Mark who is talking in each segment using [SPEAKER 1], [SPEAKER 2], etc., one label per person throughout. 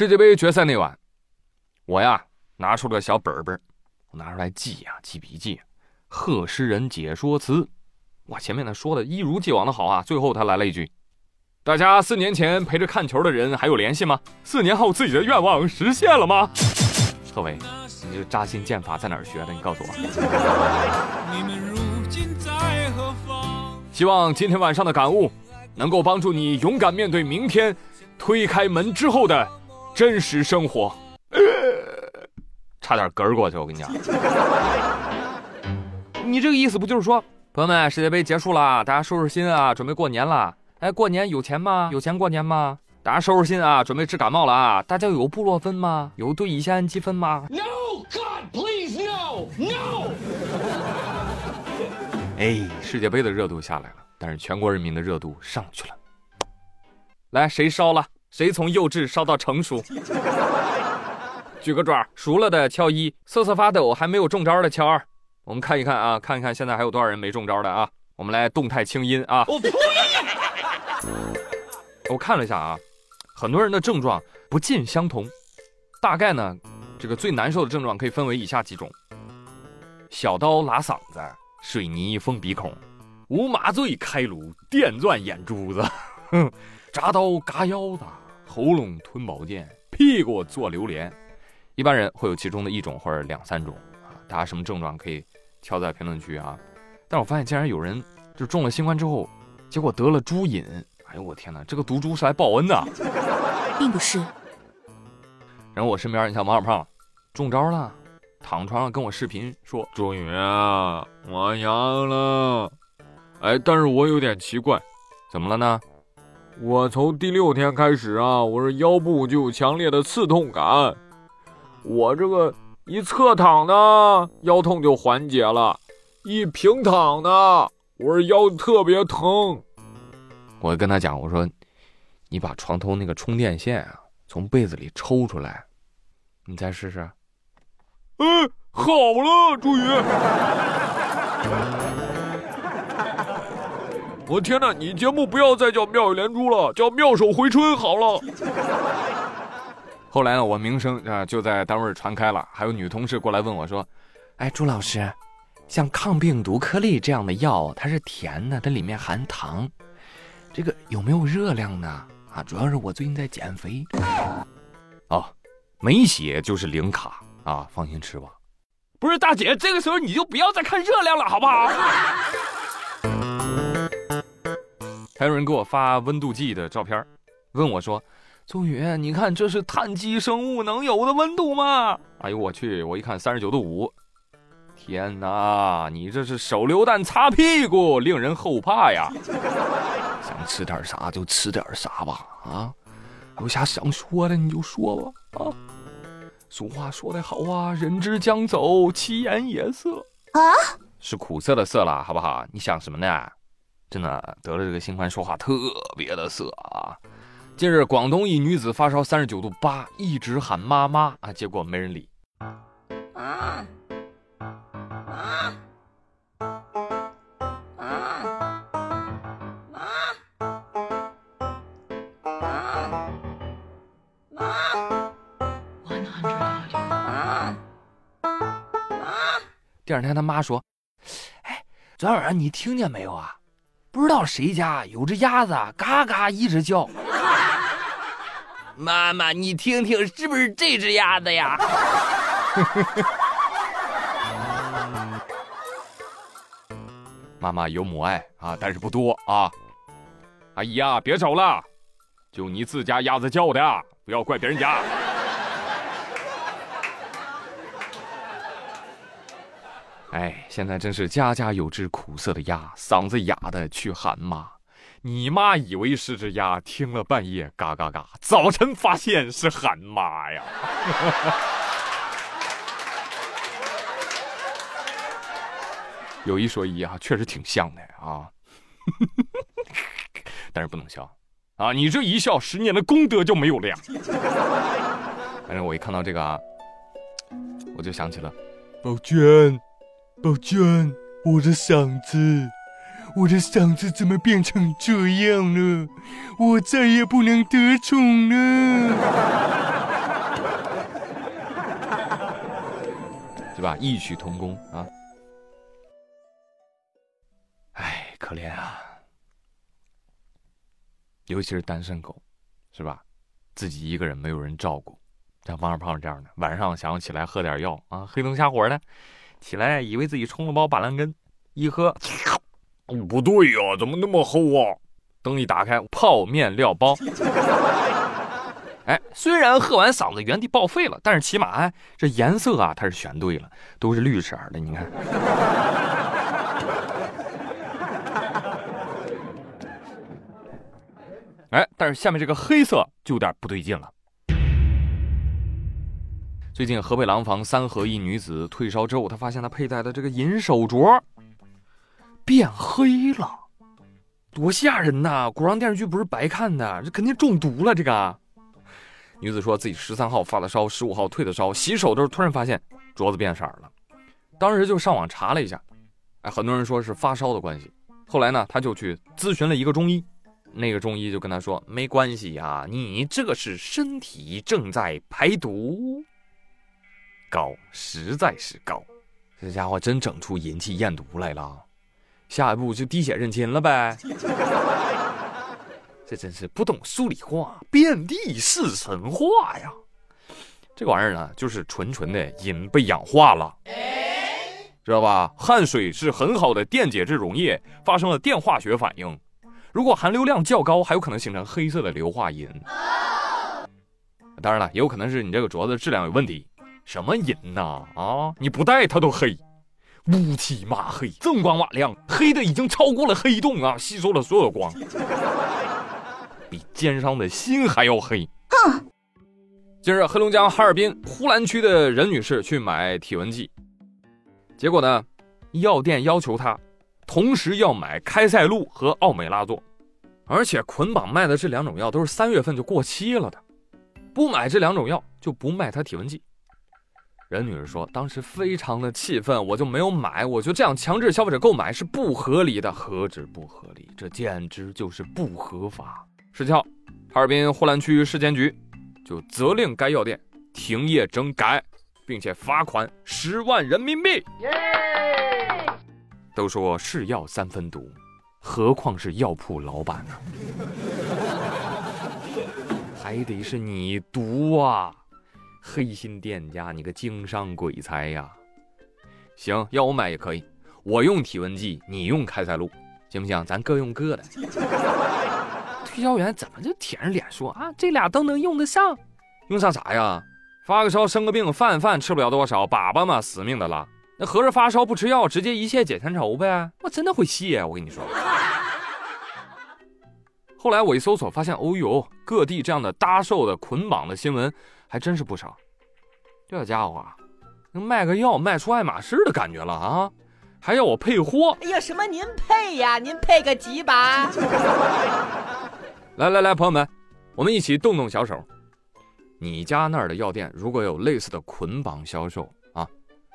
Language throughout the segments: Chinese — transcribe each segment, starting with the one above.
[SPEAKER 1] 世界杯决赛那晚，我呀拿出了个小本本我拿出来记呀记笔记，贺诗人解说词。哇，前面呢说的一如既往的好啊，最后他来了一句：“大家四年前陪着看球的人还有联系吗？四年后自己的愿望实现了吗？”贺伟，你这扎心剑法在哪儿学的？你告诉我。希望今天晚上的感悟能够帮助你勇敢面对明天，推开门之后的真实生活。差点嗝过去，我跟你讲。你这个意思不就是说？朋友们，世界杯结束了，大家收拾心啊，准备过年了。哎，过年有钱吗？有钱过年吗？大家收拾心啊，准备治感冒了啊。大家有布洛芬吗？有对乙酰氨基酚吗
[SPEAKER 2] ？No God, please no, no。
[SPEAKER 1] 哎，世界杯的热度下来了，但是全国人民的热度上去了。来，谁烧了？谁从幼稚烧到成熟？举个爪，熟了的敲一，瑟瑟发抖还没有中招的敲二。我们看一看啊，看一看现在还有多少人没中招的啊？我们来动态清音啊！我呸！我看了一下啊，很多人的症状不尽相同，大概呢，这个最难受的症状可以分为以下几种：小刀拉嗓子，水泥封鼻孔，无麻醉开颅，电钻眼珠子，铡刀嘎腰子，喉咙吞宝剑，屁股坐榴莲。一般人会有其中的一种或者两三种啊，大家什么症状可以？敲在评论区啊！但是我发现竟然有人就中了新冠之后，结果得了猪瘾。哎呦我天哪，这个毒猪是来报恩的，
[SPEAKER 3] 并不是。
[SPEAKER 1] 然后我身边你像王小胖，中招了，躺床上跟我视频说：“
[SPEAKER 4] 终于啊，我阳了。”哎，但是我有点奇怪，
[SPEAKER 1] 怎么了呢？
[SPEAKER 4] 我从第六天开始啊，我这腰部就有强烈的刺痛感，我这个。一侧躺呢，腰痛就缓解了；一平躺呢，我这腰特别疼。
[SPEAKER 1] 我跟他讲，我说：“你把床头那个充电线啊，从被子里抽出来，你再试试。”
[SPEAKER 4] 嗯，好了，终于。我天哪，你节目不要再叫妙语连珠了，叫妙手回春好了。
[SPEAKER 1] 后来呢，我名声啊就在单位传开了，还有女同事过来问我说：“哎，朱老师，像抗病毒颗粒这样的药，它是甜的，它里面含糖，这个有没有热量呢？啊，主要是我最近在减肥。哦，没写就是零卡啊，放心吃吧。不是大姐，这个时候你就不要再看热量了，好不好？还有人给我发温度计的照片，问我说。宗宇，你看这是碳基生物能有的温度吗？哎呦我去！我一看三十九度五，天哪！你这是手榴弹擦屁股，令人后怕呀！想吃点啥就吃点啥吧，啊！有啥想说的你就说吧，啊！俗话说得好啊，人之将走，其言也色啊，是苦涩的涩了，好不好？你想什么呢？真的得了这个新冠，说话特别的涩啊！近日，广东一女子发烧三十九度八，一直喊妈妈啊，结果没人理。啊啊啊啊啊啊第二天，他妈说：“哎，昨天晚上你听见没有啊？不知道谁家有只鸭子，嘎嘎一直叫。”妈妈，你听听，是不是这只鸭子呀？妈妈有母爱啊，但是不多啊。阿姨呀，别吵了，就你自家鸭子叫的，不要怪别人家。哎，现在真是家家有只苦涩的鸭，嗓子哑的去喊妈。你妈以为是只鸭，听了半夜嘎嘎嘎，早晨发现是喊妈呀！有一说一啊，确实挺像的啊，但是不能笑啊！你这一笑，十年的功德就没有了呀！反正我一看到这个啊，我就想起了，
[SPEAKER 4] 宝娟，宝娟，我的嗓子，我的嗓子怎么变成这样了？我再也不能得宠了。
[SPEAKER 1] 对吧？异曲同工啊。哎，可怜啊。尤其是单身狗是吧？自己一个人，没有人照顾。像王二胖这样的，晚上想要起来喝点药啊，黑灯瞎火的。起来以为自己冲了包板蓝根，一喝，
[SPEAKER 4] 不对呀，怎么那么厚啊？
[SPEAKER 1] 灯一打开，泡面料包。哎，虽然喝完嗓子原地报废了，但是起码哎，这颜色啊，它是选对了，都是绿色的。你看，哎，但是下面这个黑色就有点不对劲了。最近河北廊坊三河一女子退烧之后，她发现她佩戴的这个银手镯变黑了。多吓人呐！古装电视剧不是白看的，这肯定中毒了。这个女子说自己十三号发的烧，十五号退的烧，洗手的时候突然发现镯子变色了，当时就上网查了一下，哎，很多人说是发烧的关系。后来呢，她就去咨询了一个中医，那个中医就跟他说没关系呀，你这个是身体正在排毒，高，实在是高，这家伙真整出银器验毒来了。下一步就滴血认亲了呗，这真是不懂数理化，遍地是神话呀！这个玩意儿呢，就是纯纯的银被氧化了，知道吧？汗水是很好的电解质溶液，发生了电化学反应，如果含硫量较高，还有可能形成黑色的硫化银。当然了，也有可能是你这个镯子质量有问题。什么银呐？啊，你不戴它都黑。乌漆嘛黑，锃光瓦亮，黑的已经超过了黑洞啊，吸收了所有光，比奸商的心还要黑。哼！近日，黑龙江哈尔滨呼兰区的任女士去买体温计，结果呢，药店要求她同时要买开塞露和奥美拉唑，而且捆绑卖的这两种药都是三月份就过期了的，不买这两种药就不卖她体温计。任女士说：“当时非常的气愤，我就没有买。我觉得这样强制消费者购买是不合理的，何止不合理，这简直就是不合法。”十七号，哈尔滨呼兰区市监局就责令该药店停业整改，并且罚款十万人民币。都说是药三分毒，何况是药铺老板呢？还得是你毒啊！黑心店家，你个经商鬼才呀！行，要我买也可以，我用体温计，你用开塞露，行不行？咱各用各的。推销员怎么就舔着脸说啊？这俩都能用得上？用上啥呀？发个烧，生个病，饭饭吃不了多少，粑粑嘛，死命的拉。那合着发烧不吃药，直接一泻解千愁呗？我真的会谢，我跟你说。后来我一搜索，发现哦呦，各地这样的搭售的捆绑的新闻。还真是不少，这家伙啊，能卖个药卖出爱马仕的感觉了啊！还要我配货？
[SPEAKER 3] 哎呀，什么您配呀？您配个几把？
[SPEAKER 1] 来来来，朋友们，我们一起动动小手。你家那儿的药店如果有类似的捆绑销售啊，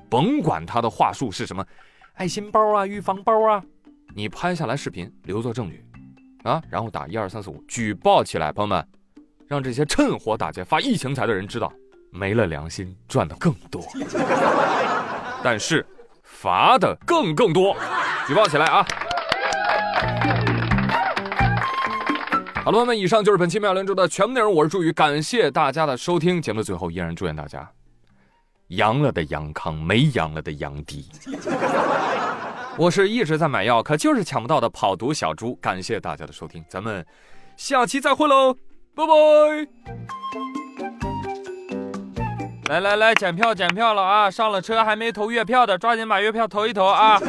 [SPEAKER 1] 甭管他的话术是什么，爱心包啊、预防包啊，你拍下来视频留作证据啊，然后打一二三四五举报起来，朋友们。让这些趁火打劫发疫情财的人知道，没了良心赚的更多，但是罚的更更多，举报起来啊！好了，朋友们，以上就是本期妙连珠的全部内容。我是朱宇，感谢大家的收听。节目的最后，依然祝愿大家阳了的阳康，没阳了的阳低。我是一直在买药，可就是抢不到的跑毒小猪。感谢大家的收听，咱们下期再会喽！拜拜！来来来，检票检票了啊！上了车还没投月票的，抓紧把月票投一投啊！